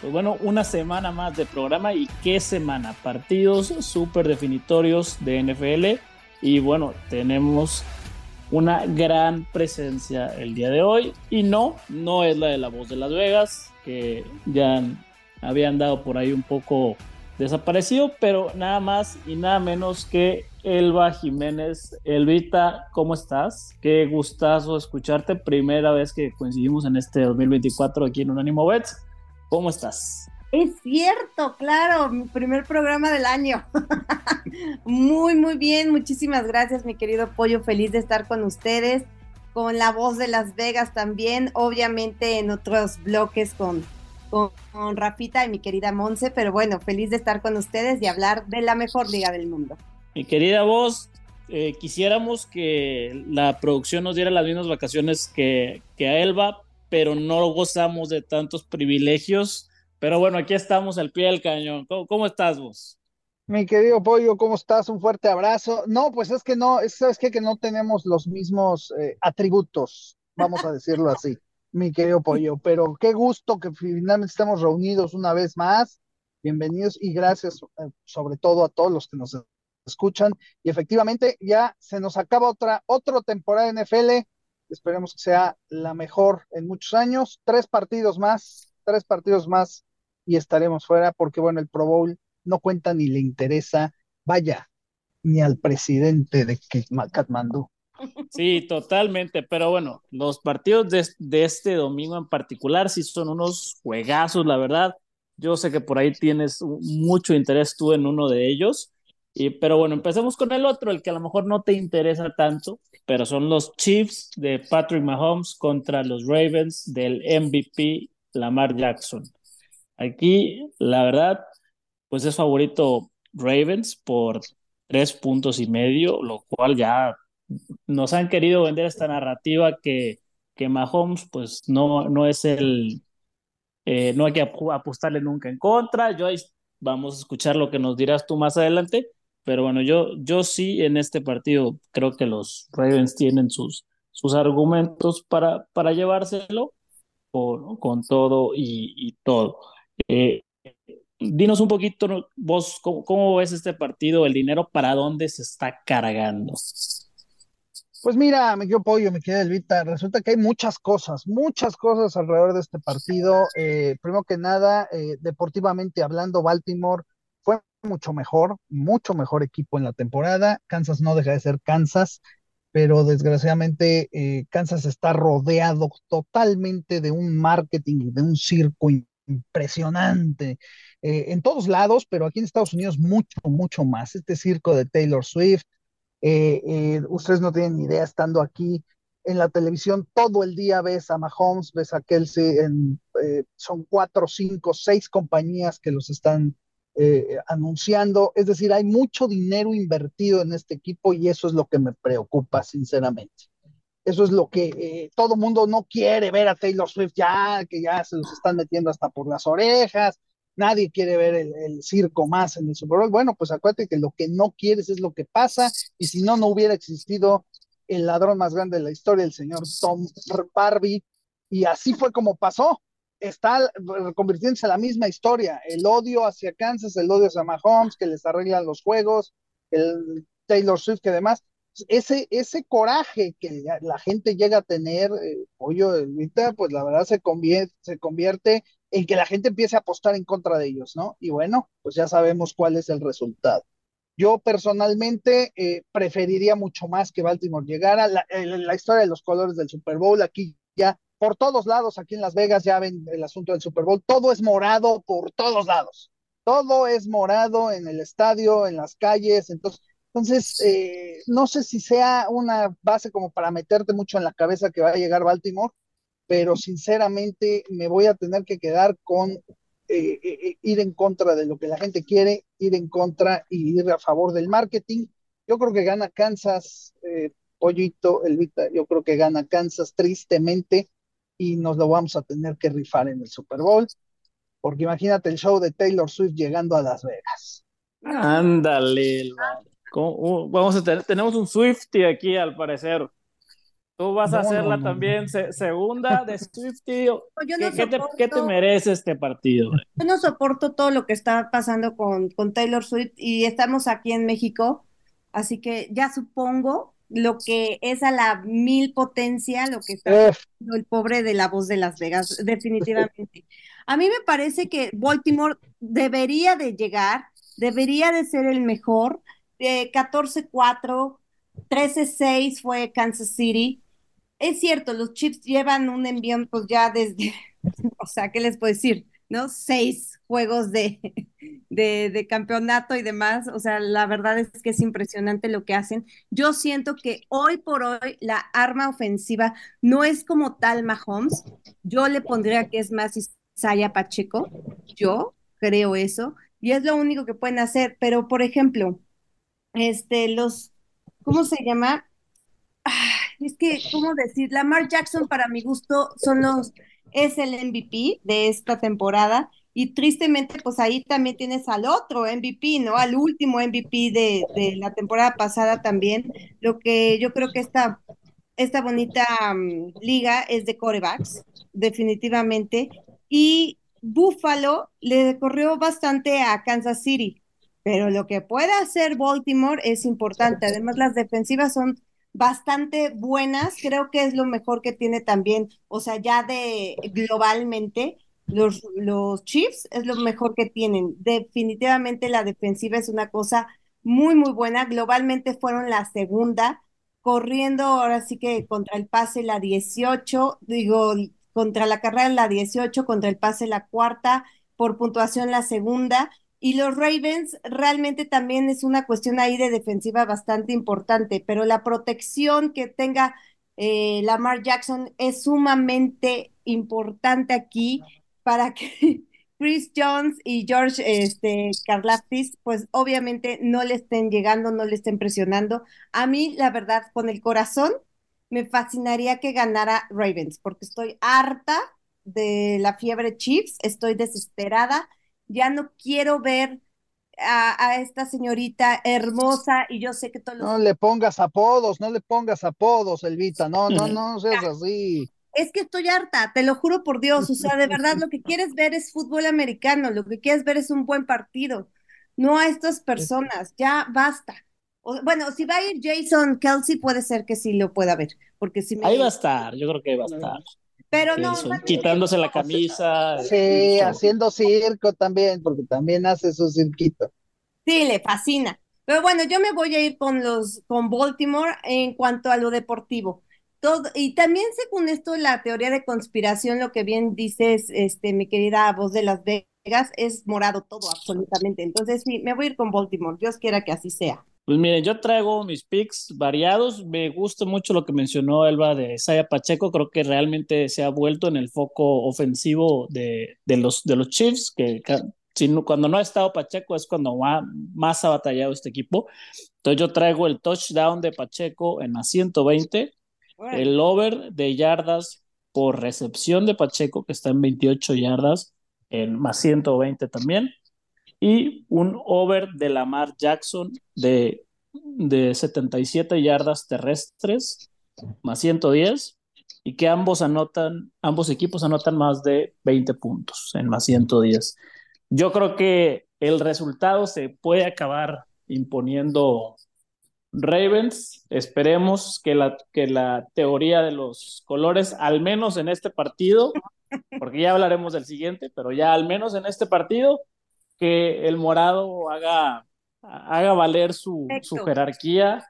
Pues bueno, una semana más de programa y qué semana. Partidos súper definitorios de NFL y bueno, tenemos una gran presencia el día de hoy y no, no es la de la voz de Las Vegas, que ya habían dado por ahí un poco desaparecido, pero nada más y nada menos que Elba Jiménez. Elvita, ¿cómo estás? Qué gustazo escucharte. Primera vez que coincidimos en este 2024 aquí en Unánimo Bets. ¿Cómo estás? Es cierto, claro, mi primer programa del año. muy, muy bien, muchísimas gracias, mi querido Pollo, feliz de estar con ustedes, con la voz de Las Vegas también, obviamente en otros bloques con, con, Rafita y mi querida Monse, pero bueno, feliz de estar con ustedes y hablar de la mejor liga del mundo. Mi querida voz, eh, quisiéramos que la producción nos diera las mismas vacaciones que, que a Elba, pero no gozamos de tantos privilegios. Pero bueno, aquí estamos al pie del cañón. ¿Cómo, estás vos? Mi querido Pollo, ¿cómo estás? Un fuerte abrazo. No, pues es que no, es, sabes que no tenemos los mismos eh, atributos, vamos a decirlo así, mi querido Pollo, pero qué gusto que finalmente estamos reunidos una vez más. Bienvenidos y gracias eh, sobre todo a todos los que nos escuchan. Y efectivamente ya se nos acaba otra, otra temporada en NFL Esperemos que sea la mejor en muchos años. Tres partidos más, tres partidos más y estaremos fuera porque, bueno, el Pro Bowl no cuenta ni le interesa, vaya, ni al presidente de Katmandú. Sí, totalmente, pero bueno, los partidos de, de, este domingo en particular sí son unos juegazos, la verdad. Yo sé que por ahí tienes mucho interés tú en uno de ellos pero bueno, empecemos con el otro, el que a lo mejor no te interesa tanto, pero son los Chiefs de Patrick Mahomes contra los Ravens del MVP Lamar Jackson. Aquí, la verdad, pues es favorito Ravens por tres puntos y medio, lo cual ya nos han querido vender esta narrativa que, que Mahomes pues no, no es el, eh, no hay que apostarle nunca en contra. Yo vamos a escuchar lo que nos dirás tú más adelante, pero bueno, yo, yo sí en este partido creo que los Ravens tienen sus, sus argumentos para, para llevárselo con todo y, todo. Eh, dinos un poquito, vos, ¿cómo, ves este partido? ¿El dinero para dónde se está cargando? Pues mira, me quedo pollo, me queda Elvita. Resulta que hay muchas cosas, muchas cosas alrededor de este partido. Eh, primero que nada, eh, deportivamente hablando, Baltimore mucho mejor, mucho mejor equipo en la temporada. Kansas no deja de ser Kansas, pero desgraciadamente eh, Kansas está rodeado totalmente de un marketing, de un circo impresionante eh, en todos lados, pero aquí en Estados Unidos mucho, mucho más. Este circo de Taylor Swift, eh, ustedes no tienen ni idea estando aquí en la televisión todo el día ves a Mahomes, ves a Kelsey, son cuatro, cinco, seis compañías que los están eh, anunciando. Es decir, hay mucho dinero invertido en este equipo y eso es lo que me preocupa, sinceramente. Eso es lo que eh, todo mundo no quiere ver a Taylor Swift ya, que ya se los están metiendo hasta por las orejas. Nadie quiere ver el, circo más en el Super Bowl. Bueno, pues acuérdate que lo que no quieres es lo que pasa y si no, no hubiera existido el ladrón más grande de la historia, el señor Tom Barbie. Y así fue como pasó está convirtiéndose en la misma historia, el odio hacia Kansas, el odio hacia Mahomes, que les arreglan los juegos, el Taylor Swift que demás, ese, ese coraje que la gente llega a tener, eh, ahorita pues la verdad se convierte, se convierte en que la gente empiece a apostar en contra de ellos, ¿no? Y bueno, pues ya sabemos cuál es el resultado. Yo personalmente eh, preferiría mucho más que Baltimore llegara. La, la, historia de los colores del Super Bowl aquí ya por todos lados, aquí en Las Vegas ya ven el asunto del Super Bowl, todo es morado por todos lados, todo es morado en el estadio, en las calles, entonces, entonces eh, no sé si sea una base como para meterte mucho en la cabeza que va a llegar Baltimore, pero sinceramente me voy a tener que quedar con eh, eh, ir en contra de lo que la gente quiere, ir en contra y ir a favor del marketing. Yo creo que gana Kansas, Pollito, Elvita, yo creo que gana Kansas tristemente y nos lo vamos a tener que rifar en el Super Bowl, porque imagínate el show de Taylor Swift llegando a Las Vegas. Ándale, uh, vamos a tener, tenemos un Swifty aquí al parecer. Tú vas a hacerla también segunda de Swifty. ¿Qué, te, merece este partido? Yo no soporto todo lo que está pasando con, con Taylor Swift y estamos aquí en México, así que ya supongo lo que es a la mil potencia, lo que está haciendo el pobre de la voz de Las Vegas, definitivamente. A mí me parece que Baltimore debería de llegar, debería de ser el mejor. 14-4, 13-6 fue Kansas City. Es cierto, los Chips llevan un envío pues ya desde, o sea, ¿qué les puedo decir? ¿No? Seis juegos de, de, campeonato y demás. O sea, la verdad es que es impresionante lo que hacen. Yo siento que hoy por hoy la arma ofensiva no es como tal Mahomes. Yo le pondría que es más Isaiah Pacheco. Yo creo eso. Y es lo único que pueden hacer. Pero, por ejemplo, este, los, ¿cómo se llama? es que, ¿cómo decir? Lamar Jackson, para mi gusto, son los, es el MVP de esta temporada y tristemente, pues ahí también tienes al otro MVP, ¿no? Al último MVP de, la temporada pasada también. Lo que yo creo que esta, esta bonita mm, liga es de corebacks, definitivamente. Y Buffalo le corrió bastante a Kansas City, pero lo que puede hacer Baltimore es importante. Además, las defensivas son bastante buenas. Creo que es lo mejor que tiene también, o sea, ya de globalmente los, los Chiefs es lo mejor que tienen. Definitivamente la defensiva es una cosa muy, muy buena. Globalmente fueron la segunda, corriendo ahora sí que contra el pase la 18, digo, contra la carrera la 18, contra el pase la cuarta, por puntuación la segunda. Y los Ravens realmente también es una cuestión ahí de defensiva bastante importante, pero la protección que tenga eh, Lamar Jackson es sumamente importante aquí para que Chris Jones y George este, Karlaftis, pues obviamente no le estén llegando, no le estén presionando. A mí, la verdad, con el corazón, me fascinaría que ganara Ravens, porque estoy harta de la fiebre Chiefs, estoy desesperada, ya no quiero ver a, esta señorita hermosa y yo sé que todos No le pongas apodos, no le pongas apodos, Elvita, no, no, no seas así es que estoy harta, te lo juro por Dios, o sea, de verdad lo que quieres ver es fútbol americano, lo que quieres ver es un buen partido, no a estas personas, ya basta. bueno, si va a ir Jason Kelsey, puede ser que sí lo pueda ver, porque si Ahí va a estar, yo creo que ahí va a estar. Pero no, quitándose la camisa. Sí, haciendo circo también, porque también hace su cirquito. Sí, le fascina. Pero bueno, yo me voy a ir con los con Baltimore en cuanto a lo deportivo y también según esto, la teoría de conspiración, lo que bien dices, este, mi querida voz de Las Vegas, es morado todo, absolutamente. Entonces, sí, me voy a ir con Baltimore. Dios quiera que así sea. Pues miren, yo traigo mis picks variados. Me gusta mucho lo que mencionó Elba de Saya Pacheco. Creo que realmente se ha vuelto en el foco ofensivo de, de los, de los Chiefs, que cuando no ha estado Pacheco es cuando más ha batallado este equipo. Entonces yo traigo el touchdown de Pacheco en la 120 el over de yardas por recepción de Pacheco, que está en 28 yardas, en más 120 también. Y un over de Lamar Jackson de, de 77 yardas terrestres, más 110. Y que ambos anotan, ambos equipos anotan más de 20 puntos en más 110. Yo creo que el resultado se puede acabar imponiendo Ravens, esperemos que la, que la teoría de los colores, al menos en este partido, porque ya hablaremos del siguiente, pero ya al menos en este partido, que el morado haga, haga valer su, su jerarquía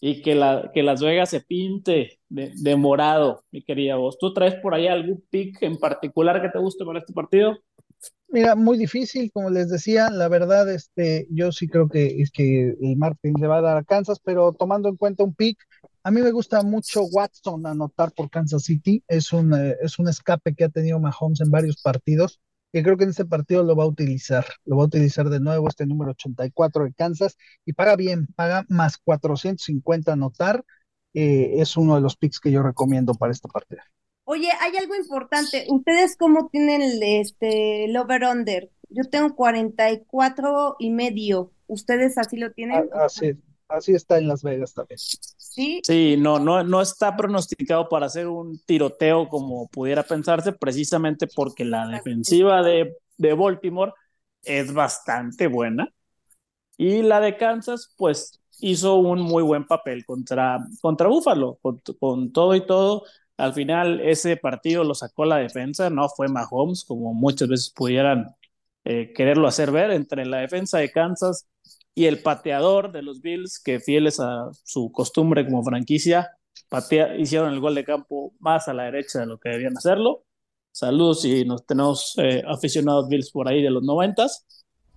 y que, la, que Las Vegas se pinte de, de, morado, mi querida voz. ¿Tú traes por ahí algún pick en particular que te guste para este partido? Mira, muy difícil, como les decía, la verdad, este, yo sí creo que es que el Martin le va a dar a Kansas, pero tomando en cuenta un pick, a mí me gusta mucho Watson anotar por Kansas City, es un, eh, es un escape que ha tenido Mahomes en varios partidos, que creo que en este partido lo va a utilizar, lo va a utilizar de nuevo este número 84 de Kansas y paga bien, paga más 450 anotar, eh, es uno de los picks que yo recomiendo para esta partida. Oye, hay algo importante, ¿ustedes cómo tienen el, este, el over-under? Yo tengo 44 y medio, ¿ustedes así lo tienen? así, así está en Las Vegas también. Sí, Sí, no, no, no está pronosticado para hacer un tiroteo como pudiera pensarse, precisamente porque la defensiva de, de Baltimore es bastante buena y la de Kansas, pues hizo un muy buen papel contra, contra Buffalo, con, con todo y todo. Al final, ese partido lo sacó la defensa, no fue Mahomes, como muchas veces pudieran eh, quererlo hacer ver, entre la defensa de Kansas y el pateador de los Bills, que fieles a su costumbre como franquicia, patea, hicieron el gol de campo más a la derecha de lo que debían hacerlo. Saludos y nos tenemos eh, aficionados Bills por ahí de los noventas.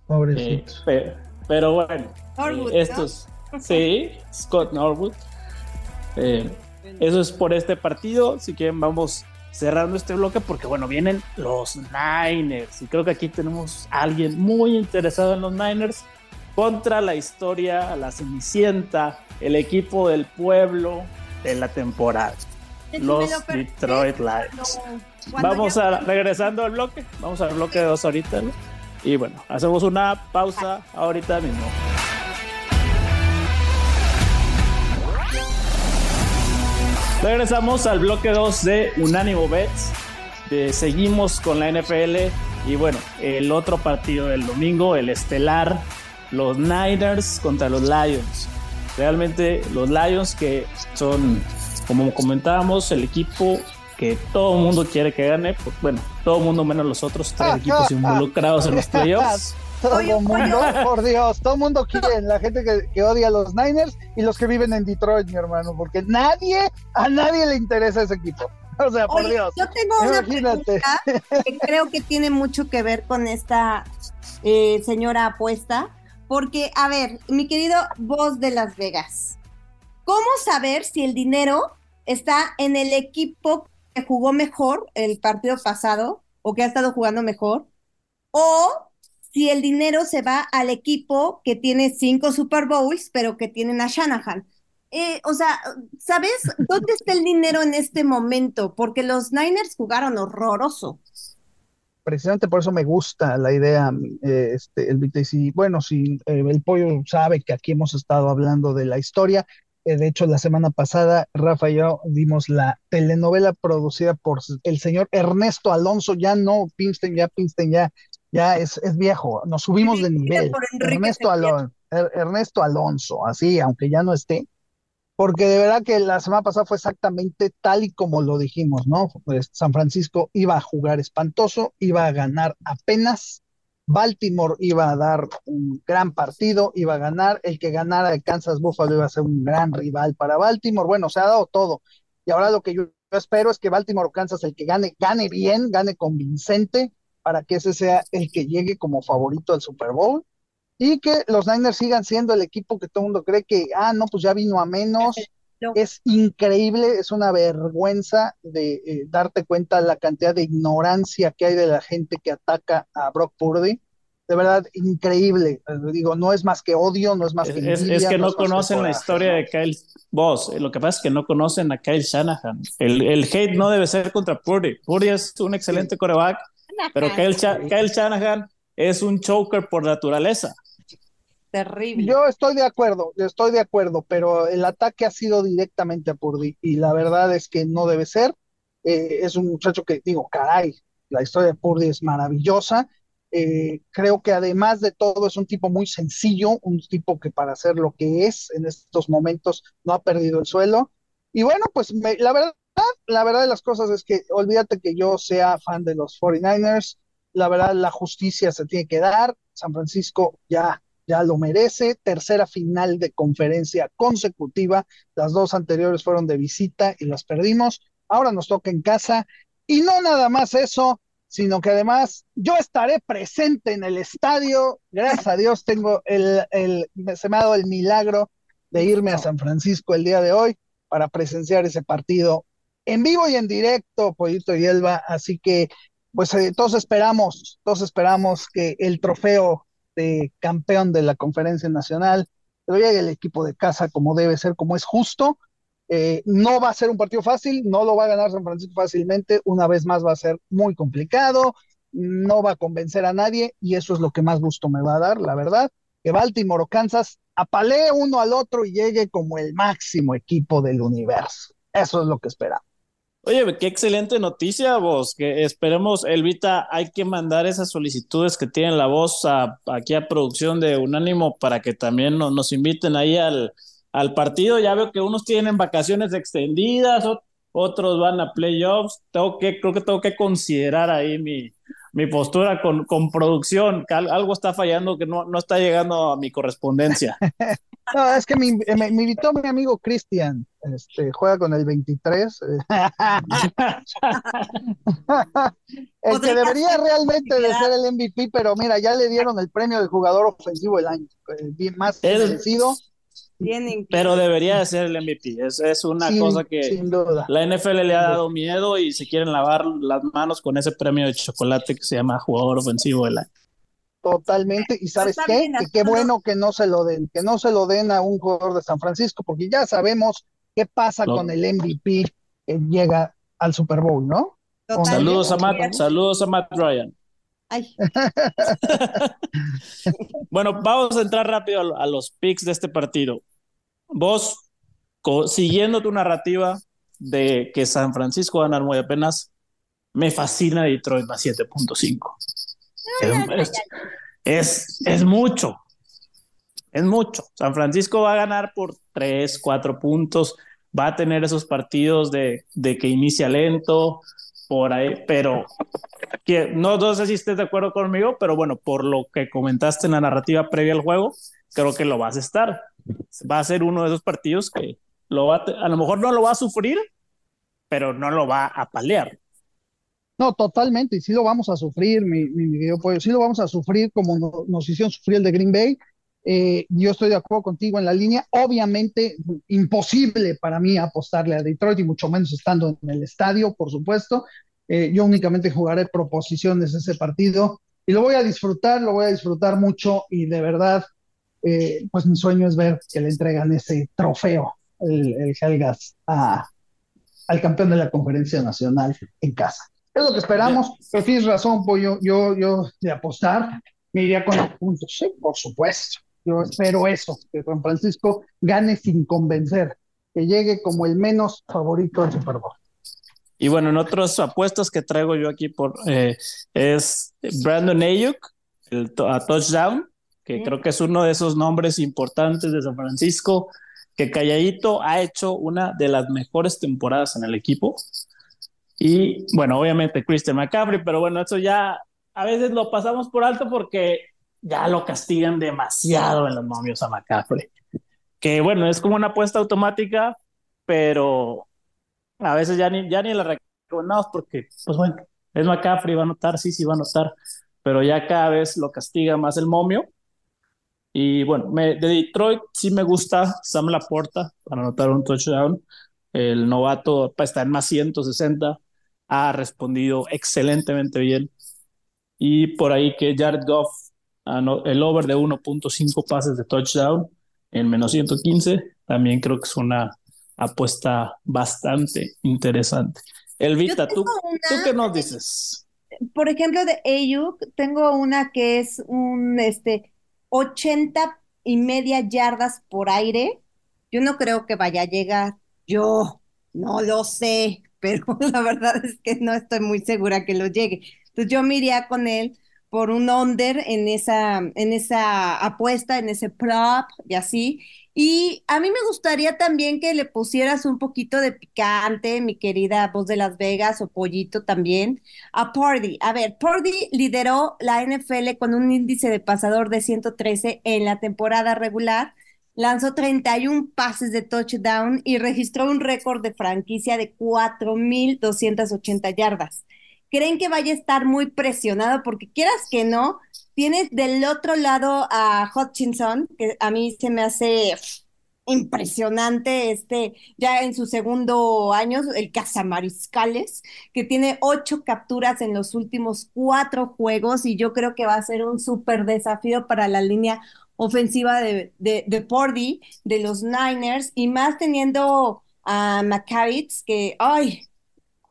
Pobrecitos. Eh, pe- pero bueno, Norwood, eh, estos, sí, Scott Norwood. Eso es por este partido. Si quieren, vamos cerrando este bloque porque, bueno, vienen los Niners. Y creo que aquí tenemos a alguien muy interesado en los Niners contra la historia, la Cenicienta, el equipo del pueblo de la temporada. Los Detroit Lions. Vamos a regresando al bloque. Vamos al bloque de dos ahorita. ¿no? Y bueno, hacemos una pausa ahorita mismo. Regresamos al bloque 2 de Unánimo Bets. Eh, seguimos con la NFL. Y bueno, el otro partido del domingo, el estelar, los Niners contra los Lions. Realmente los Lions que son, como comentábamos, el equipo que todo el mundo quiere que gane. Pues, bueno, todo el mundo menos los otros tres equipos involucrados en los playoffs. Todo Oye, el mundo, oye. por Dios, todo el mundo quiere, la gente que, que odia a los Niners y los que viven en Detroit, mi hermano, porque nadie, a nadie le interesa ese equipo. O sea, por Oye, Dios. yo tengo una pregunta que creo que tiene mucho que ver con esta eh, señora apuesta, porque, a ver, mi querido voz de Las Vegas, ¿cómo saber si el dinero está en el equipo que jugó mejor el partido pasado o que ha estado jugando mejor? O si el dinero se va al equipo que tiene cinco Super Bowls, pero que tienen a Shanahan. Eh, o sea, ¿sabes dónde está el dinero en este momento? Porque los Niners jugaron horroroso. precisamente por eso me gusta la idea, eh, este, el BTC. Bueno, si eh, el pollo sabe que aquí hemos estado hablando de la historia, eh, de hecho la semana pasada Rafa y yo dimos la telenovela producida por el señor Ernesto Alonso, ya no Pinstein, ya Pinstein ya, ya es, es viejo, nos subimos de nivel. Ernesto Sequeira. Alonso, Ernesto Alonso, así, aunque ya no esté, porque de verdad que la semana pasada fue exactamente tal y como lo dijimos, ¿no? Pues San Francisco iba a jugar espantoso, iba a ganar apenas, Baltimore iba a dar un gran partido, iba a ganar, el que ganara de Kansas Buffalo iba a ser un gran rival para Baltimore, bueno, se ha dado todo, y ahora lo que yo espero es que Baltimore o Kansas, el que gane, gane bien, gane convincente, para que ese sea el que llegue como favorito al Super Bowl y que los Niners sigan siendo el equipo que todo el mundo cree que, ah, no, pues ya vino a menos. No. Es increíble, es una vergüenza de eh, darte cuenta la cantidad de ignorancia que hay de la gente que ataca a Brock Purdy. De verdad, increíble. Digo, no es más que odio, no es más Es, que es- envidia, es que no no es más que conocen la historia de Kyle Boss. Lo que pasa es que no conocen a Kyle Shanahan. El, el hate no debe ser contra Purdy. Purdy es un excelente coreback, pero Kyle, Sha- Kyle Shanahan es un choker por naturaleza. Terrible. Yo estoy de acuerdo, yo estoy de acuerdo, pero el ataque ha sido directamente a Purdy y la verdad es que no debe ser. Eh, es un muchacho que digo, caray, la historia de Purdy es maravillosa. Eh, creo que además de todo es un tipo muy sencillo, un tipo que para ser lo que es en estos momentos no ha perdido el suelo. Y bueno, pues me- la verdad, la verdad de las cosas es que olvídate que yo sea fan de los 49ers. La verdad, la justicia se tiene que dar. San Francisco ya ya lo merece. Tercera final de conferencia consecutiva. Las dos anteriores fueron de visita y las perdimos. Ahora nos toca en casa. Y no nada más eso, sino que además yo estaré presente en el estadio. Gracias a Dios tengo el, el, se me ha dado el milagro de irme a San Francisco el día de hoy para presenciar ese partido en vivo y en directo, Pollito y Elba. Así que pues eh, todos esperamos, todos esperamos que el trofeo de campeón de la conferencia nacional lo llegue el equipo de casa como debe ser, como es justo. Eh, no va a ser un partido fácil, no lo va a ganar San Francisco fácilmente, una vez más va a ser muy complicado, no va a convencer a nadie y eso es lo que más gusto me va a dar, la verdad, que Baltimore o Kansas apalee uno al otro y llegue como el máximo equipo del universo. Eso es lo que esperamos. Oye, qué excelente noticia, vos. Que esperemos, Elvita, hay que mandar esas solicitudes que tienen la voz aquí a producción de Unánimo para que también nos inviten ahí al, al partido. Ya veo que unos tienen vacaciones extendidas, otros van a playoffs. Tengo que, creo que tengo que considerar ahí mi, mi postura con, con producción, que algo está fallando que no, no está llegando a mi correspondencia. no, es que me, me, invitó mi amigo Cristian, este, juega con el 23. el que debería realmente de ser el MVP, pero mira, ya le dieron el premio de jugador ofensivo del año, bien más merecido. Pero debería de ser el MVP. Es, es una cosa que la NFL le ha dado miedo y se quieren lavar las manos con ese premio de chocolate que se llama jugador ofensivo del año. Totalmente. ¿Y sabes qué? Que qué bueno que no se lo den, que no se lo den a un jugador de San Francisco, porque ya sabemos qué pasa con el MVP que llega al Super Bowl, ¿no? Saludos a Matt, saludos a Matt Ryan. bueno, vamos a entrar rápido a, los picks de este partido. Vos, siguiendo tu narrativa de que San Francisco va a ganar muy apenas, me fascina Detroit a 7.5. Es, es, mucho. Es mucho. San Francisco va a ganar por 3, 4 puntos. Va a tener esos partidos de, de que inicia lento, por ahí, pero que, no, no sé si estés de acuerdo conmigo, pero bueno, por lo que comentaste en la narrativa previa al juego, creo que lo vas a estar. Va a ser uno de esos partidos que lo va a, a lo mejor no lo va a sufrir, pero no lo va a palear. No, totalmente, y sí lo vamos a sufrir, mi, mi, sí lo vamos a sufrir como nos hicieron sufrir el de Green Bay. Eh, yo estoy de acuerdo contigo en la línea. Obviamente, imposible para mí apostarle a Detroit y mucho menos estando en el estadio, por supuesto. Eh, yo únicamente jugaré proposiciones ese partido y lo voy a disfrutar, lo voy a disfrutar mucho y de verdad, eh, pues mi sueño es ver que le entregan ese trofeo, el, el Helgas, a, al campeón de la conferencia nacional en casa. Es lo que esperamos, pero tienes razón, Pollo, yo, yo de apostar me iría con los puntos, sí, por supuesto. Yo espero eso, que San Francisco gane sin convencer, que llegue como el menos favorito al Super Bowl. Y bueno, en otras apuestas que traigo yo aquí por eh, es Brandon Ayuk, el a touchdown, que creo que es uno de esos nombres importantes de San Francisco, que calladito ha hecho una de las mejores temporadas en el equipo. Y bueno, obviamente Christian McCaffrey, pero bueno, eso ya a veces lo pasamos por alto porque ya lo castigan demasiado en los momios a McCaffrey. Que bueno, es como una apuesta automática, pero a veces ya ni, ya ni la recomendamos porque, pues bueno, es McCaffrey, va a notar, sí, sí va a notar, pero ya cada vez lo castiga más el momio. Y bueno, me, de Detroit sí me gusta Sam Laporta para anotar un touchdown. El novato está en más 160, ha respondido excelentemente bien. Y por ahí que Jared Goff el over de 1.5 pases de touchdown en menos 115, también creo que es una apuesta bastante interesante. Elvita, ¿tú, ¿tú qué nos dices? Por ejemplo, de Ayuk, tengo una que es un este 80 y media yardas por aire. Yo no creo que vaya a llegar. Yo no lo sé, pero la verdad es que no estoy muy segura que lo llegue. Entonces yo me iría con él por un under en esa, en esa apuesta, en ese prop y así. Y a mí me gustaría también que le pusieras un poquito de picante, mi querida voz de Las Vegas o pollito también, a Purdy. A ver, Purdy lideró la NFL con un índice de pasador de 113 en la temporada regular, lanzó 31 pases de touchdown y registró un récord de franquicia de 4.280 yardas creen que vaya a estar muy presionado porque quieras que no, tienes del otro lado a Hutchinson, que a mí se me hace impresionante, este, ya en su segundo año, el Casamariscales, que tiene ocho capturas en los últimos cuatro juegos y yo creo que va a ser un súper desafío para la línea ofensiva de, de, de Pordy, de los Niners, y más teniendo a McCarritz, que, ay,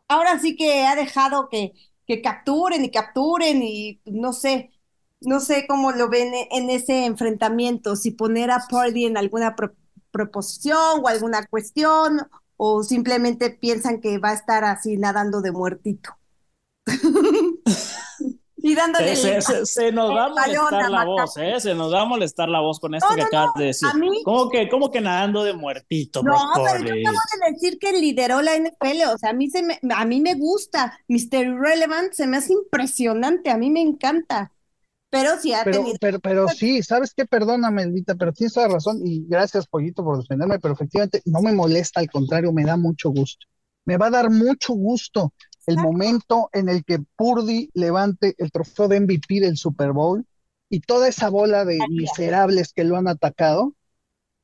ahora sí que ha dejado que, que capturen y capturen y no sé, no sé cómo lo ven en ese enfrentamiento, si poner a Pordy en alguna proposición o alguna cuestión, o simplemente piensan que va a estar así nadando de muertito. y dándole se, se, nos va a molestar la voz, ¿eh? Se nos va a molestar la voz con esto que acabas de decir. ¿Cómo que, ¿Cómo que nadando de muertito? No, pero yo acabo de decir que lideró la NFL, o sea, a mí, se me, a mí me gusta. Mr. Irrelevant se me hace impresionante, a mí me encanta. Pero sí ha pero, tenido... pero, pero, sí, ¿sabes qué? Perdóname, Elvita, pero tienes toda razón y gracias, Pollito, por defenderme, pero efectivamente no me molesta, al contrario, me da mucho gusto. Me va a dar mucho gusto el momento en el que Purdy levante el trofeo de MVP del Super Bowl y toda esa bola de miserables que lo han atacado,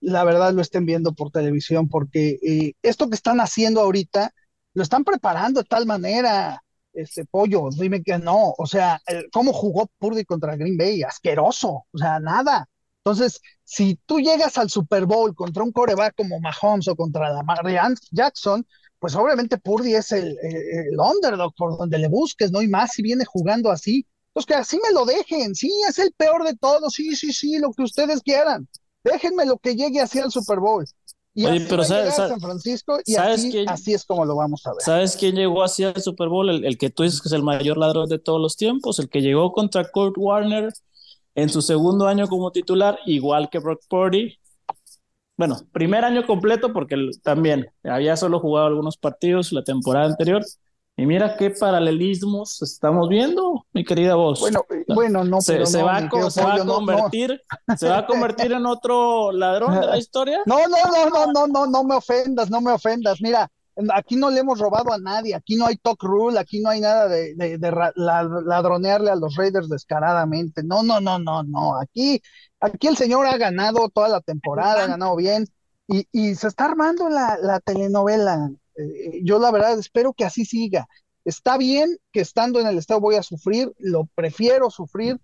la verdad lo estén viendo por televisión, porque eh, esto que están haciendo ahorita, lo están preparando de tal manera, este pollo, dime que no, o sea, ¿cómo jugó Purdy contra Green Bay? Asqueroso, o sea, nada. Entonces, si tú llegas al Super Bowl contra un coreback como Mahomes o contra la Marianne Jackson, pues obviamente Purdy es el, el, underdog por donde le busques, ¿no? Y más si viene jugando así. Pues que así me lo dejen, sí, es el peor de todos, sí, sí, sí, lo que ustedes quieran. Déjenme lo que llegue así al Super Bowl. Y Oye, pero sabes, San Francisco y así, así, es como lo vamos a ver. ¿Sabes quién llegó así al Super Bowl? El, el, que tú dices que es el mayor ladrón de todos los tiempos, el que llegó contra Kurt Warner en su segundo año como titular, igual que Brock Purdy, bueno, primer año completo porque también había solo jugado algunos partidos la temporada anterior. Y mira qué paralelismos estamos viendo, mi querida voz. Bueno, eh, bueno, no, se, se, va, a convertir, se va a convertir en otro ladrón de la historia. No, no, no, no, no, no, no me ofendas, no me ofendas. Mira, aquí no le hemos robado a nadie, aquí no hay talk rule, aquí no hay nada de, de, de ladronearle a los Raiders descaradamente. No, no, no, no, no. Aquí Aquí el señor ha ganado toda la temporada, ha ganado bien y, y se está armando la, la telenovela. Eh, yo la verdad espero que así siga. Está bien que estando en el estado voy a sufrir, lo prefiero sufrir,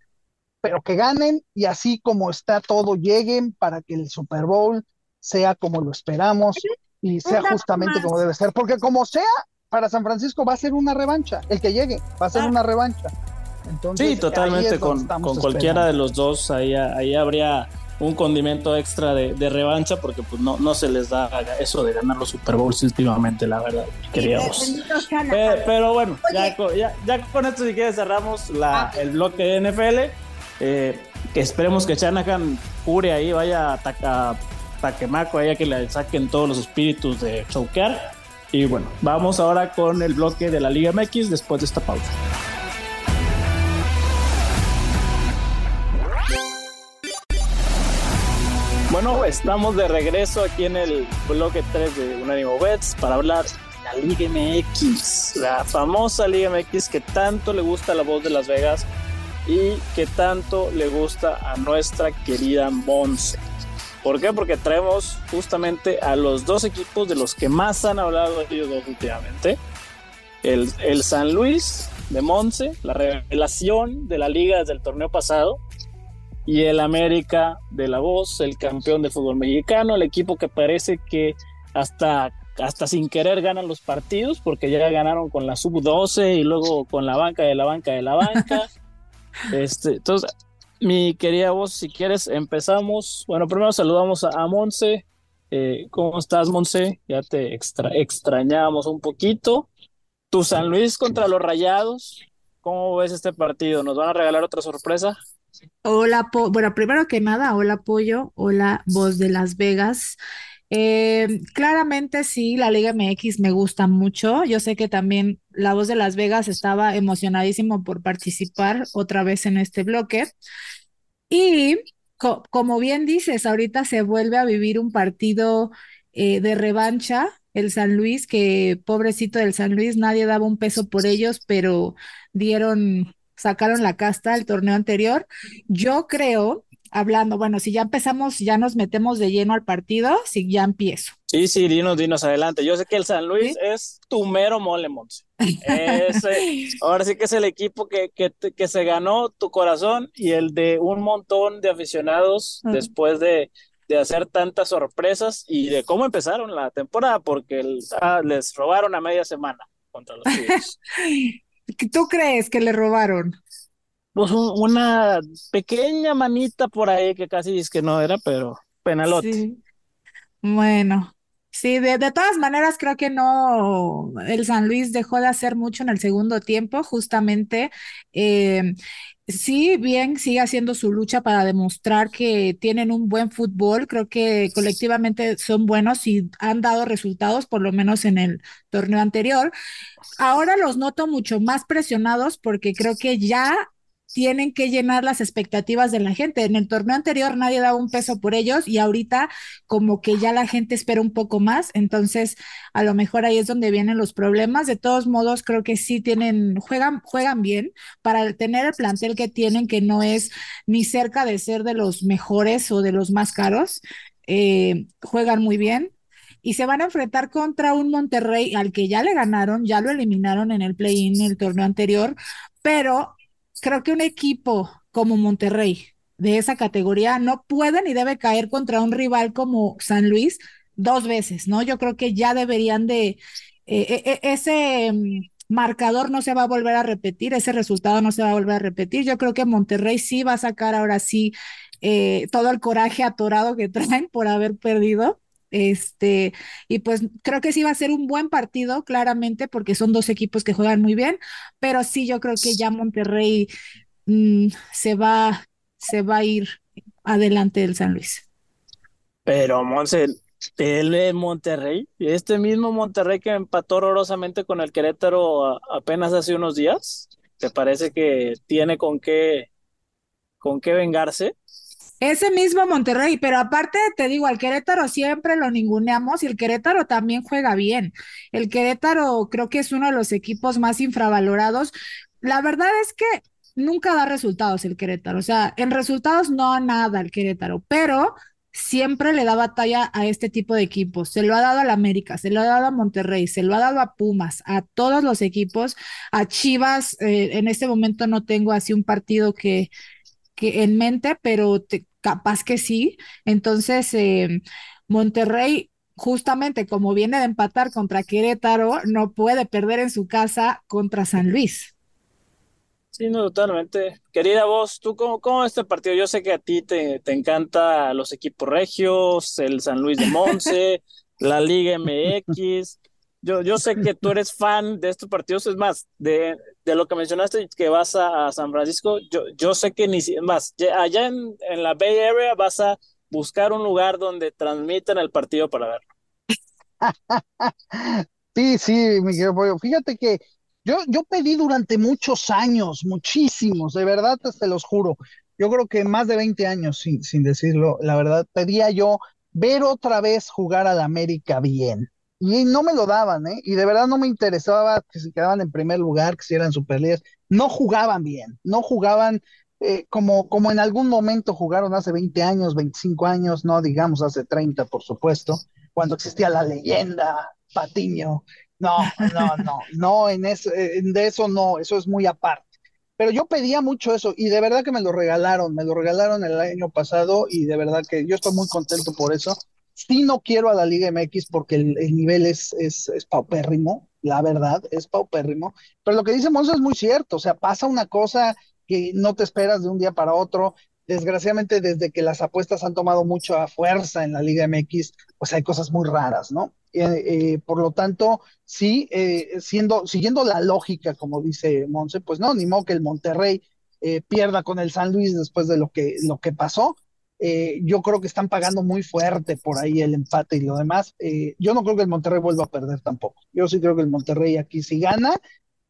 pero que ganen y así como está todo lleguen para que el Super Bowl sea como lo esperamos y sea justamente como debe ser, porque como sea, para San Francisco va a ser una revancha, el que llegue va a ser una revancha. Sí, totalmente, con, con cualquiera de los dos, ahí, ahí habría un condimento extra de, de, revancha porque pues no, no se les da eso de ganar los Super Bowls últimamente, la verdad, queríamos. Pero, bueno, ya, ya, ya, con esto si quieres cerramos la, ah. el bloque de NFL. Eh, que esperemos que Shanahan cure ahí, vaya a, a Taquemaco, ahí a que le saquen todos los espíritus de choquear. Y bueno, vamos ahora con el bloque de la Liga MX después de esta pausa. Estamos de regreso aquí en el bloque 3 de Unánimo Bets para hablar de la Liga MX, la famosa Liga MX que tanto le gusta a la voz de Las Vegas y que tanto le gusta a nuestra querida Monse. ¿Por qué? Porque traemos justamente a los dos equipos de los que más han hablado ellos dos últimamente. El, el San Luis de Monse, la revelación de la liga desde el torneo pasado, y el América de la Voz, el campeón de fútbol mexicano, el equipo que parece que hasta, hasta sin querer ganan los partidos, porque ya ganaron con la sub-12 y luego con la banca de la banca de la banca. este, entonces, mi querida Voz, si quieres, empezamos. Bueno, primero saludamos a, Monse. Eh, ¿Cómo estás, Monse? Ya te extra, extrañábamos un poquito. Tu San Luis contra los Rayados. ¿Cómo ves este partido? ¿Nos van a regalar otra sorpresa? Hola, bueno, primero que nada, hola Pollo, hola Voz de Las Vegas. Eh, claramente sí, la Liga MX me gusta mucho. Yo sé que también la Voz de Las Vegas estaba emocionadísimo por participar otra vez en este bloque. Y como bien dices, ahorita se vuelve a vivir un partido eh, de revancha. El San Luis, que pobrecito del San Luis, nadie daba un peso por ellos, pero dieron sacaron la casta el torneo anterior. Yo creo, hablando, bueno, si ya empezamos, ya nos metemos de lleno al partido, si ya empiezo. Sí, sí, dinos, dinos adelante. Yo sé que el San Luis es tu mero mole, Monse. ahora sí que es el equipo que, que, que, se ganó tu corazón y el de un montón de aficionados después de, de, hacer tantas sorpresas y de cómo empezaron la temporada, porque ah, les robaron a media semana contra los Chiefs. ¿Tú crees que le robaron? Pues una pequeña manita por ahí que casi es que no era, pero penalote. Bueno, sí, de, de, todas maneras creo que no, el San Luis dejó de hacer mucho en el segundo tiempo, justamente. Eh, sí, bien, sigue haciendo su lucha para demostrar que tienen un buen fútbol. Creo que colectivamente son buenos y han dado resultados, por lo menos en el torneo anterior. Ahora los noto mucho más presionados porque creo que ya tienen que llenar las expectativas de la gente. En el torneo anterior nadie daba un peso por ellos y ahorita como que ya la gente espera un poco más, entonces a lo mejor ahí es donde vienen los problemas. De todos modos, creo que sí tienen, juegan, juegan bien para tener el plantel que tienen, que no es ni cerca de ser de los mejores o de los más caros. Eh, juegan muy bien, y se van a enfrentar contra un Monterrey al que ya le ganaron, ya lo eliminaron en el play-in el torneo anterior, pero creo que un equipo como Monterrey de esa categoría no puede ni debe caer contra un rival como San Luis dos veces, ¿no? Yo creo que ya deberían de, eh, eh, eh, ese mm, marcador no se va a volver a repetir, ese resultado no se va a volver a repetir. Yo creo que Monterrey sí va a sacar ahora sí todo el coraje atorado que traen por haber perdido. Este, y pues creo que sí va a ser un buen partido, claramente, porque son dos equipos que juegan muy bien, pero sí yo creo que ya Monterrey mm, se va, se va a ir adelante del San Luis. Pero Monse, el Monterrey, este mismo Monterrey que empató horrorosamente con el Querétaro apenas hace unos días, ¿te parece que tiene con qué, con qué vengarse? Ese mismo Monterrey, pero aparte te digo, al Querétaro siempre lo ninguneamos y el Querétaro también juega bien. El Querétaro creo que es uno de los equipos más infravalorados. La verdad es que nunca da resultados el Querétaro, o sea, en resultados no nada el Querétaro, pero siempre le da batalla a este tipo de equipos. Se lo ha dado al América, se lo ha dado a Monterrey, se lo ha dado a Pumas, a todos los equipos, a Chivas. Eh, en este momento no tengo así un partido que, que en mente, pero te, capaz que sí. Entonces, eh, Monterrey, justamente como viene de empatar contra Querétaro, no puede perder en su casa contra San Luis. Sí, no, totalmente. Querida vos, ¿tú cómo, cómo este partido? Yo sé que a ti te, te encanta los equipos regios, el San Luis de Monse, la Liga MX. Yo, yo sé que tú eres fan de estos partidos, es más, de, lo que mencionaste que vas a, San Francisco, yo, yo sé que ni más, allá en, en, la Bay Area vas a buscar un lugar donde transmitan el partido para verlo. Sí, sí, mi querido Fíjate que yo, yo pedí durante muchos años, muchísimos, de verdad te los juro. Yo creo que más de 20 años, sin, sin decirlo, la verdad, pedía yo ver otra vez jugar al América bien y no me lo daban, ¿eh? Y de verdad no me interesaba que se quedaban en primer lugar, que si eran superlíderes. No jugaban bien, no jugaban eh, como, como en algún momento jugaron hace 20 años, 25 años, no digamos hace 30, por supuesto, cuando existía la leyenda, Patiño. No, no, no, no, en eso, de eso no, eso es muy aparte. Pero yo pedía mucho eso y de verdad que me lo regalaron, me lo regalaron el año pasado y de verdad que yo estoy muy contento por eso Sí no quiero a la Liga MX porque el, nivel es, es, es, paupérrimo, la verdad, es paupérrimo. Pero lo que dice Monza es muy cierto, o sea, pasa una cosa que no te esperas de un día para otro. Desgraciadamente, desde que las apuestas han tomado mucha fuerza en la Liga MX, pues hay cosas muy raras, ¿no? Eh, eh, por lo tanto, sí, eh, siendo, siguiendo la lógica, como dice Monse, pues no, ni modo que el Monterrey pierda con el San Luis después de lo que, lo que pasó, eh, yo creo que están pagando muy fuerte por ahí el empate y lo demás. Eh, yo no creo que el Monterrey vuelva a perder tampoco. Yo sí creo que el Monterrey aquí sí gana.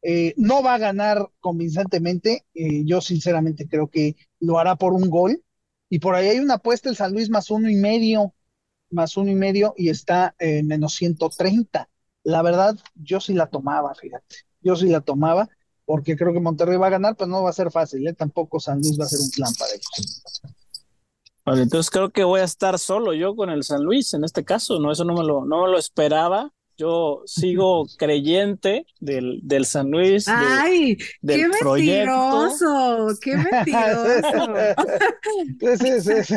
Eh, no va a ganar convincentemente. yo sinceramente creo que lo hará por un gol. Y por ahí hay una apuesta el San Luis más uno y medio, más uno y medio y está en menos 130. La verdad, yo sí la tomaba, fíjate. Yo sí la tomaba porque creo que Monterrey va a ganar, pero no va a ser fácil. Tampoco San Luis va a ser un plan para ellos. Vale, entonces creo que voy a estar solo yo con el San Luis en este caso, ¿no? Eso no me lo, no me lo esperaba. Yo sigo creyente del, del San Luis. ¡Ay! del ¡Qué proyecto. mentiroso! ¡Qué mentiroso! Sí, sí, sí,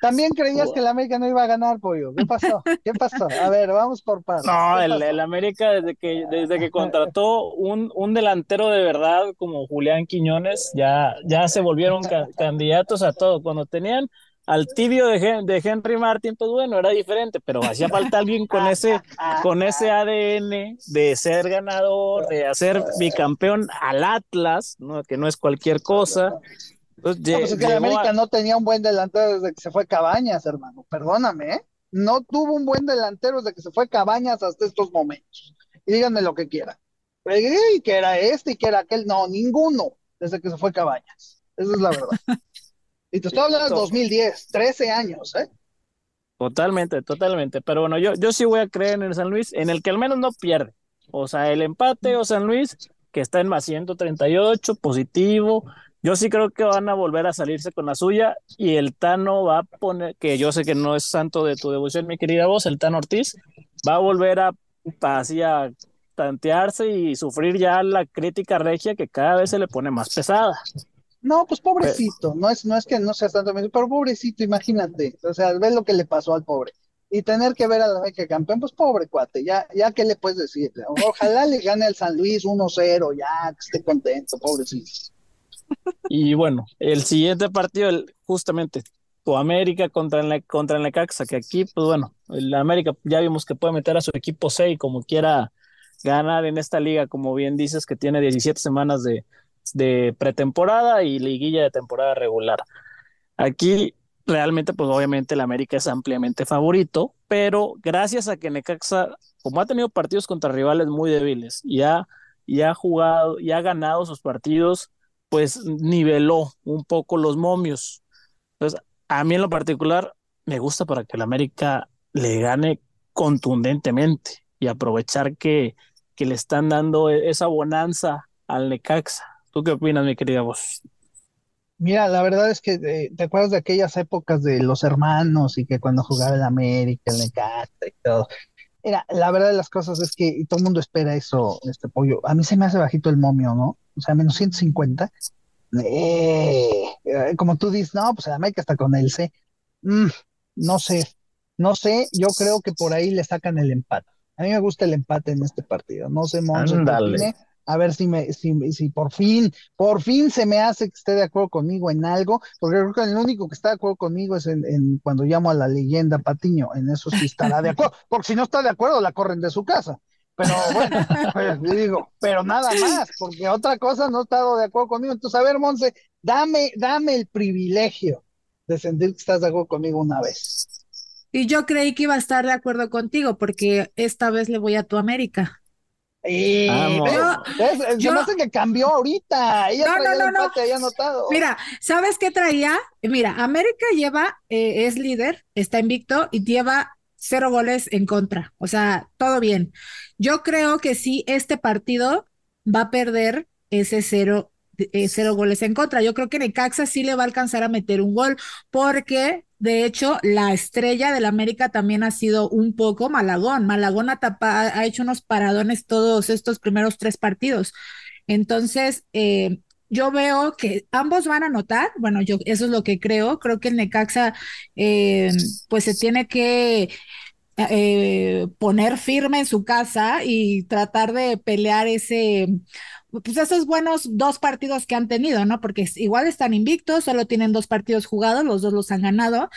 También creías que el América no iba a ganar, pollo. ¿Qué pasó? ¿Qué pasó? A ver, vamos por partes. No, ¿Qué el, el América desde que, desde que contrató un, un delantero de verdad como Julián Quiñones, ya, ya se volvieron ca- candidatos a todo. Cuando tenían al tibio de, de Henry Martin, pues bueno, era diferente, pero hacía falta alguien con ese, con ese ADN de ser ganador, de hacer bicampeón al Atlas, ¿no? que no es cualquier cosa. Entonces, No, lle- pues es que el llegó a- América no tenía un buen delantero desde que se fue Cabañas, hermano. Perdóname, ¿eh? No tuvo un buen delantero desde que se fue Cabañas hasta estos momentos. Y díganme lo que quieran. Y que era este y que era aquel. No, ninguno desde que se fue Cabañas. Esa es la verdad. Y te estoy hablando del 2010, 13 años, ¿eh? Totalmente, totalmente. Pero bueno, yo, yo sí voy a creer en el San Luis, en el que al menos no pierde. O sea, el empate o San Luis, que está en más 138, positivo. Yo sí creo que van a volver a salirse con la suya y el Tano va a poner, que yo sé que no es santo de tu devoción, mi querida voz, el Tano Ortiz, va a volver a, así a tantearse y sufrir ya la crítica regia que cada vez se le pone más pesada. No, pues pobrecito, no es, no es que no seas tanto, pero pobrecito, imagínate, o sea, ve lo que le pasó al pobre. Y tener que ver a la América campeón, pues pobre cuate, ya, ya qué le puedes decir. Ojalá le gane al San Luis 1-0, ya, que esté contento, pobrecito. Y bueno, el siguiente partido, justamente tu América contra el, contra el Necaxa, que aquí, pues bueno, el América ya vimos que puede meter a su equipo C y como quiera ganar en esta liga, como bien dices, que tiene 17 semanas de, de pretemporada y liguilla de temporada regular. Aquí realmente, pues obviamente el América es ampliamente favorito, pero gracias a que Necaxa, como ha tenido partidos contra rivales muy débiles y ha, y ha jugado y ha ganado sus partidos, pues niveló un poco los momios. Entonces, a mí en lo particular me gusta para que el América le gane contundentemente y aprovechar que, que le están dando e- esa bonanza al Necaxa. ¿Tú qué opinas, mi querida voz? Mira, la verdad es que eh, te acuerdas de aquellas épocas de los hermanos y que cuando jugaba el América, el Necaxa y todo. Mira, la verdad de las cosas es que todo el mundo espera eso, este pollo. A mí se me hace bajito el momio, ¿no? O sea, menos 150. Eh, eh, como tú dices, no, pues América está con el C. Mm, no sé, no sé, yo creo que por ahí le sacan el empate. A mí me gusta el empate en este partido. No sé, Monse, ¿qué Ándale. opine? A ver si me, si, si por fin, por fin se me hace que esté de acuerdo conmigo en algo, porque creo que el único que está de acuerdo conmigo es en, en cuando llamo a la leyenda Patiño, en eso sí estará de acuerdo, porque si no está de acuerdo la corren de su casa. Pero bueno, pues, le digo, pero nada más, porque otra cosa no ha estado de acuerdo conmigo. Entonces, a ver, Monse, dame, dame el privilegio de sentir que estás de acuerdo conmigo una vez. Y yo creí que iba a estar de acuerdo contigo porque esta vez le voy a tu América. Vamos. ¿ves? Yo- ¿Ves? Se yo- me hace que cambió ahorita. Ella No, traía no, el no, no. empate ahí anotado. Mira, ¿sabes qué traía? Mira, América lleva, eh, es líder, está invicto y lleva cero goles en contra. O sea, todo bien. Yo creo que sí, este partido va a perder ese cero, eh, cero goles en contra. Yo creo que Necaxa sí le va a alcanzar a meter un gol, porque de hecho la estrella del América también ha sido un poco Malagón. Malagón ha, tapa- ha hecho unos paradones todos estos primeros tres partidos. Entonces, eh, yo veo que ambos van a anotar, bueno, yo eso es lo que creo, creo que el Necaxa eh, pues se tiene que eh, poner firme en su casa y tratar de pelear ese, pues esos buenos dos partidos que han tenido, ¿no? Porque igual están invictos, solo tienen dos partidos jugados, los dos los han ganado.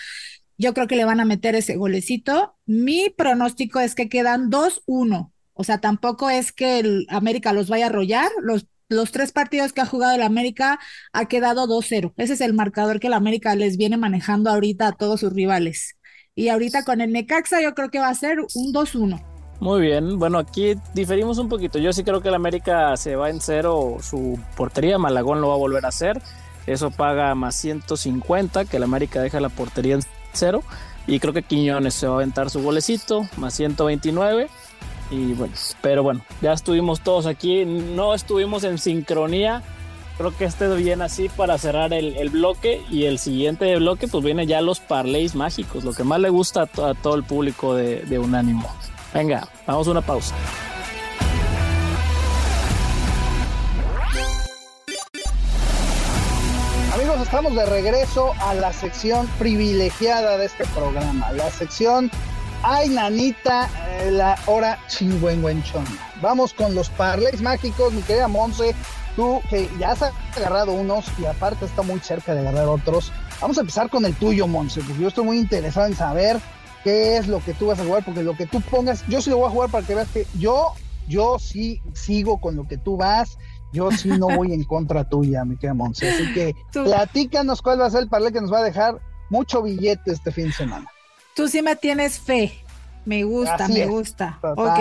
Yo creo que le van a meter ese golecito. Mi pronóstico es que quedan 2-1. O sea, tampoco es que el América los vaya a arrollar. Los, los tres partidos que ha jugado el América ha quedado 2-0. Ese es el marcador que el América les viene manejando ahorita a todos sus rivales. Y ahorita con el Necaxa yo creo que va a ser un 2-1. Muy bien, bueno, aquí diferimos un poquito. Yo sí creo que el América se va en cero su portería, Malagón lo va a volver a hacer. Eso paga más 150, que el América deja la portería en cero. Y creo que Quiñones se va a aventar su golecito, más 129. Y bueno, pero bueno, ya estuvimos todos aquí, no estuvimos en sincronía creo que este viene así para cerrar el, bloque y el siguiente bloque pues viene ya los parlays mágicos, lo que más le gusta a, todo el público de, de Unánimo. Venga, vamos a una pausa. Amigos, estamos de regreso a la sección privilegiada de este programa, la sección Ay, nanita, eh, la hora chingüengüenchona. Vamos con los parlays mágicos, mi querida Monse. Tú que ya has agarrado unos y aparte está muy cerca de agarrar otros. Vamos a empezar con el tuyo, Monse, porque yo estoy muy interesado en saber qué es lo que tú vas a jugar, porque lo que tú pongas, yo sí lo voy a jugar para que veas que yo, yo sí sigo con lo que tú vas. Yo sí no voy en contra tuya, mi querida Monse. Así que platícanos cuál va a ser el parlay que nos va a dejar mucho billete este fin de semana. Tú sí me tienes fe. Me gusta, me gusta. Ok.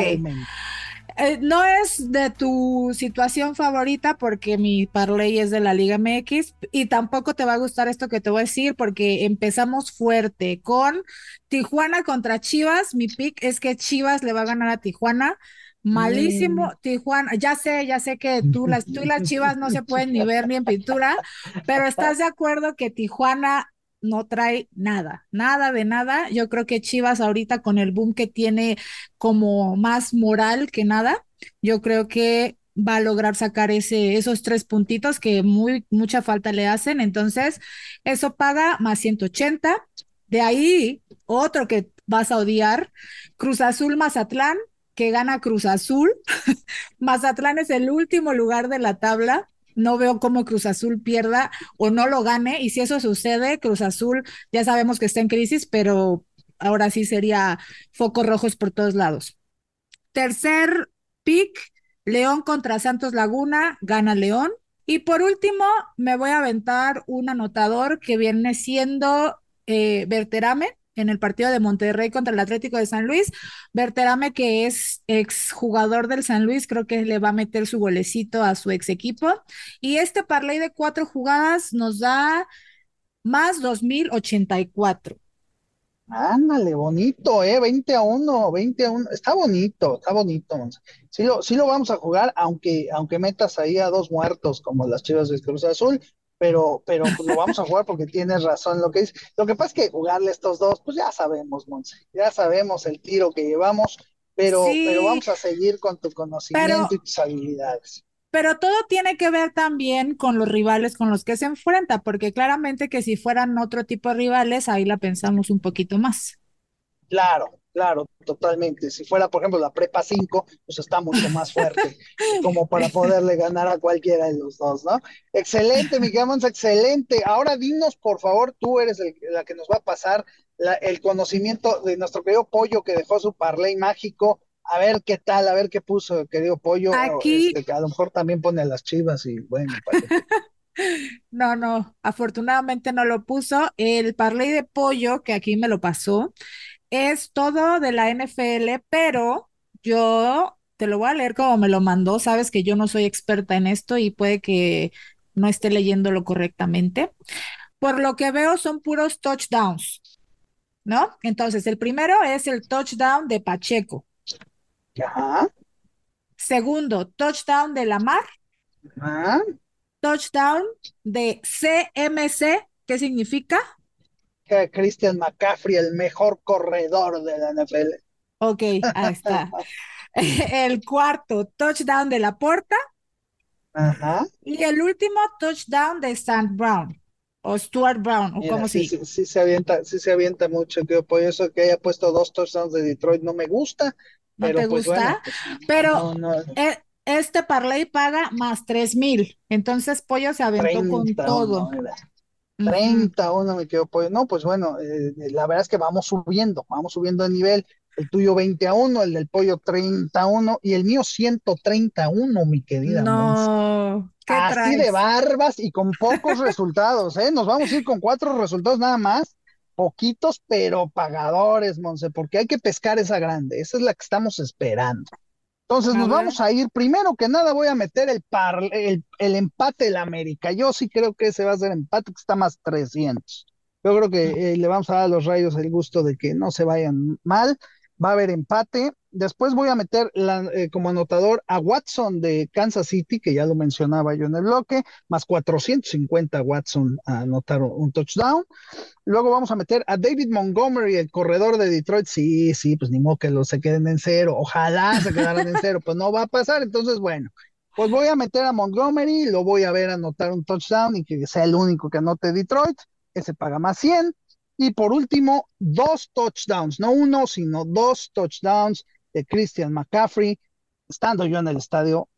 Eh, no es de tu situación favorita porque mi parlay es de la Liga MX y tampoco te va a gustar esto que te voy a decir porque empezamos fuerte con Tijuana contra Chivas. Mi pick es que Chivas le va a ganar a Tijuana. Malísimo, mm. Tijuana. Ya sé, ya sé que tú, las, tú y las Chivas no se pueden ni ver ni en pintura, pero ¿estás de acuerdo que Tijuana no trae nada, nada de nada. Yo creo que Chivas ahorita con el boom que tiene como más moral que nada, yo creo que va a lograr sacar ese, esos tres puntitos que muy, mucha falta le hacen. Entonces, eso paga más 180. De ahí, otro que vas a odiar, Cruz Azul Mazatlán, que gana Cruz Azul. Mazatlán es el último lugar de la tabla no veo cómo Cruz Azul pierda o no lo gane. Y si eso sucede, Cruz Azul ya sabemos que está en crisis, pero ahora sí sería focos rojos por todos lados. Tercer pick, León contra Santos Laguna, gana León. Y por último, me voy a aventar un anotador que viene siendo eh, en el partido de Monterrey contra el Atlético de San Luis. Berterame, que es exjugador del San Luis, creo que le va a meter su golecito a su ex equipo. Y este parlay de cuatro jugadas nos da más 2084. Ándale, bonito, ¿eh? 20 a 1, 20 a 1. Está bonito, está bonito. Sí lo, sí lo vamos a jugar, aunque, aunque metas ahí a dos muertos como las chivas de Cruz Azul pero, pero pues, lo vamos a jugar porque tienes razón lo que dice. Lo que pasa es que jugarle estos dos, pues ya sabemos, Monse, ya sabemos el tiro que llevamos, pero, pero vamos a seguir con tu conocimiento y tus habilidades. Pero todo tiene que ver también con los rivales con los que se enfrenta, porque claramente que si fueran otro tipo de rivales, ahí la pensamos un poquito más. Claro, Claro, totalmente. Si fuera, por ejemplo, la prepa 5, pues está mucho más fuerte, como para poderle ganar a cualquiera de los dos, ¿no? Excelente, Miguel Mons, excelente. Ahora dinos, por favor, tú eres la que nos va a pasar el conocimiento de nuestro querido Pollo que dejó su parlay mágico. A ver qué tal, a ver qué puso, querido Pollo. Aquí. Este, que a lo mejor también pone las chivas y bueno. No, no, afortunadamente no lo puso. El parlay de pollo que aquí me lo pasó es todo de la NFL, pero yo te lo voy a leer como me lo mandó. Sabes que yo no soy experta en esto y puede que no esté leyéndolo correctamente. Por lo que veo son puros touchdowns, ¿no? Entonces, el primero es el touchdown de Pacheco. Ajá. Segundo, touchdown de Lamar. Ajá. Touchdown de CMC, ¿qué significa? Christian McCaffrey, el mejor corredor de la NFL. Ok, ahí está. el cuarto, touchdown de la porta. Ajá. Y el último, touchdown de Stan Brown. O Stuart Brown, o como sí, sí, sí, se avienta, sí se avienta mucho, por eso que haya puesto dos touchdowns de Detroit no me gusta. ¿No pero te pues gusta? pues, pero e, este parlay paga más tres mil. Entonces Pollo se aventó con todo. 31 me quedo pues no pues bueno eh, la verdad es que vamos subiendo vamos subiendo de nivel el tuyo 20 a 1 el del pollo 31 y el mío 131 mi querida no ¿qué así de barbas y con pocos resultados eh nos vamos a ir con cuatro resultados nada más poquitos pero pagadores Monse porque hay que pescar esa grande esa es la que estamos esperando entonces nos vamos a ir. Primero que nada voy a meter el, par, el, el empate del América. Yo sí creo que ese va a ser empate que está más 300. Yo creo que eh, le vamos a dar a los rayos el gusto de que no se vayan mal. Va a haber empate. Después voy a meter eh, como anotador a Watson de Kansas City, que ya lo mencionaba yo en el bloque, más 450 Watson a anotar un touchdown. Luego vamos a meter a David Montgomery, el corredor de Detroit. Sí, sí, pues ni modo que los se queden en cero. Ojalá se quedaran en cero, pues no va a pasar. Entonces, bueno, pues voy a meter a Montgomery, lo voy a ver anotar un touchdown y que sea el único que anote Detroit. Ese paga más 100. Y por último, dos touchdowns, no uno, sino dos touchdowns de Christian McCaffrey. Estando yo en el estadio,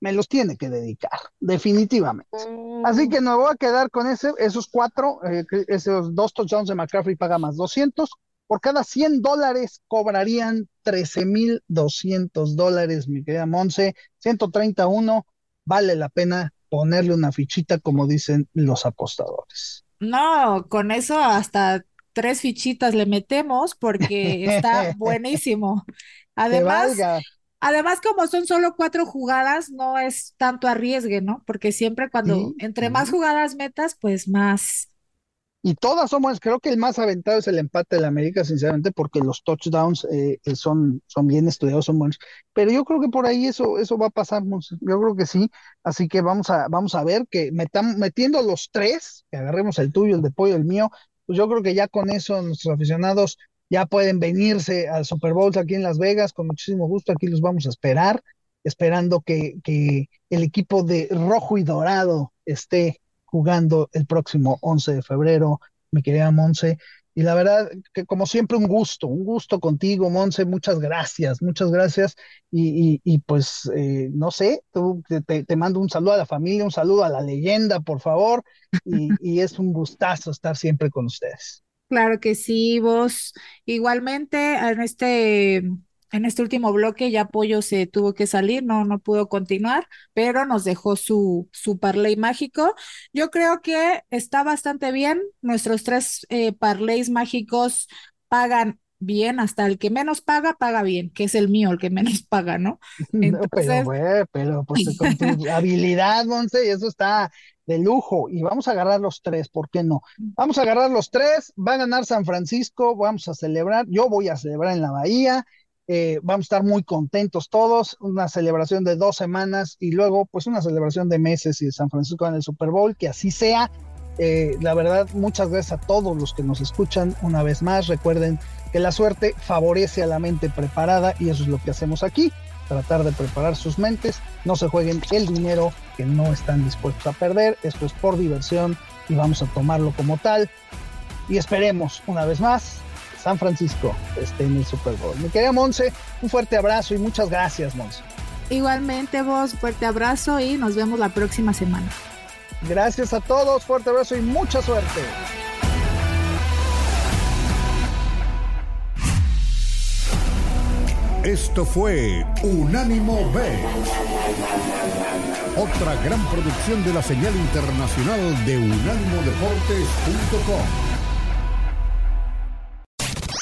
me los tiene que dedicar, definitivamente. Así mm. que me voy a quedar con ese, esos cuatro, eh, esos dos touchdowns de McCaffrey paga más 200. Por cada 100 dólares cobrarían 13,200 dólares, mi querida Monse. 131, vale la pena ponerle una fichita, como dicen los apostadores. No, con eso hasta tres fichitas le metemos porque está buenísimo. Además, además, como son solo cuatro jugadas, no es tanto arriesgue, ¿no? Porque siempre cuando entre más jugadas metas, pues más y todas son buenas. Creo que el más aventado es el empate de la América, sinceramente, porque los touchdowns eh, eh, son, son bien estudiados, son buenos. Pero yo creo que por ahí eso, eso va a pasar, yo creo que sí. Así que vamos a, vamos a ver que metiendo los tres, que agarremos el tuyo, el de pollo, el mío, pues yo creo que ya con eso nuestros aficionados ya pueden venirse al Super Bowl aquí en Las Vegas, con muchísimo gusto, aquí los vamos a esperar, esperando que, que el equipo de rojo y dorado esté jugando el próximo 11 de febrero, mi querida Monse. Y la verdad que como siempre un gusto, un gusto contigo, Monse, muchas gracias, muchas gracias. Y, y, pues eh, no sé, tú, te, te, mando un saludo a la familia, un saludo a la leyenda, por favor. Y, y es un gustazo estar siempre con ustedes. Claro que sí, vos igualmente en este en este último bloque ya Pollo se tuvo que salir, no, no pudo continuar, pero nos dejó su, su parlay mágico. Yo creo que está bastante bien. Nuestros tres eh, parlays mágicos pagan bien, hasta el que menos paga, paga bien, que es el mío, el que menos paga, ¿no? pero, güey, pero pues con tu habilidad, Monse, y eso está de lujo. Y vamos a agarrar los tres, ¿por qué no? Vamos a agarrar los tres, va a ganar San Francisco, vamos a celebrar, yo voy a celebrar en la Bahía, eh, vamos a estar muy contentos todos, una celebración de dos semanas y luego pues una celebración de meses y de San Francisco en el Super Bowl, que así sea. Eh, la verdad, muchas gracias a todos los que nos escuchan una vez más. Recuerden que la suerte favorece a la mente preparada y eso es lo que hacemos aquí, tratar de preparar sus mentes. No se jueguen el dinero que no están dispuestos a perder. Esto es por diversión y vamos a tomarlo como tal. Y esperemos una vez más San Francisco esté en el Super Bowl. Mi querida Monse, un fuerte abrazo y muchas gracias, Monse. Igualmente vos, fuerte abrazo y nos vemos la próxima semana. Gracias a todos, fuerte abrazo y mucha suerte. Esto fue Unánimo B. Otra gran producción de la señal internacional de unánimodeportes.com.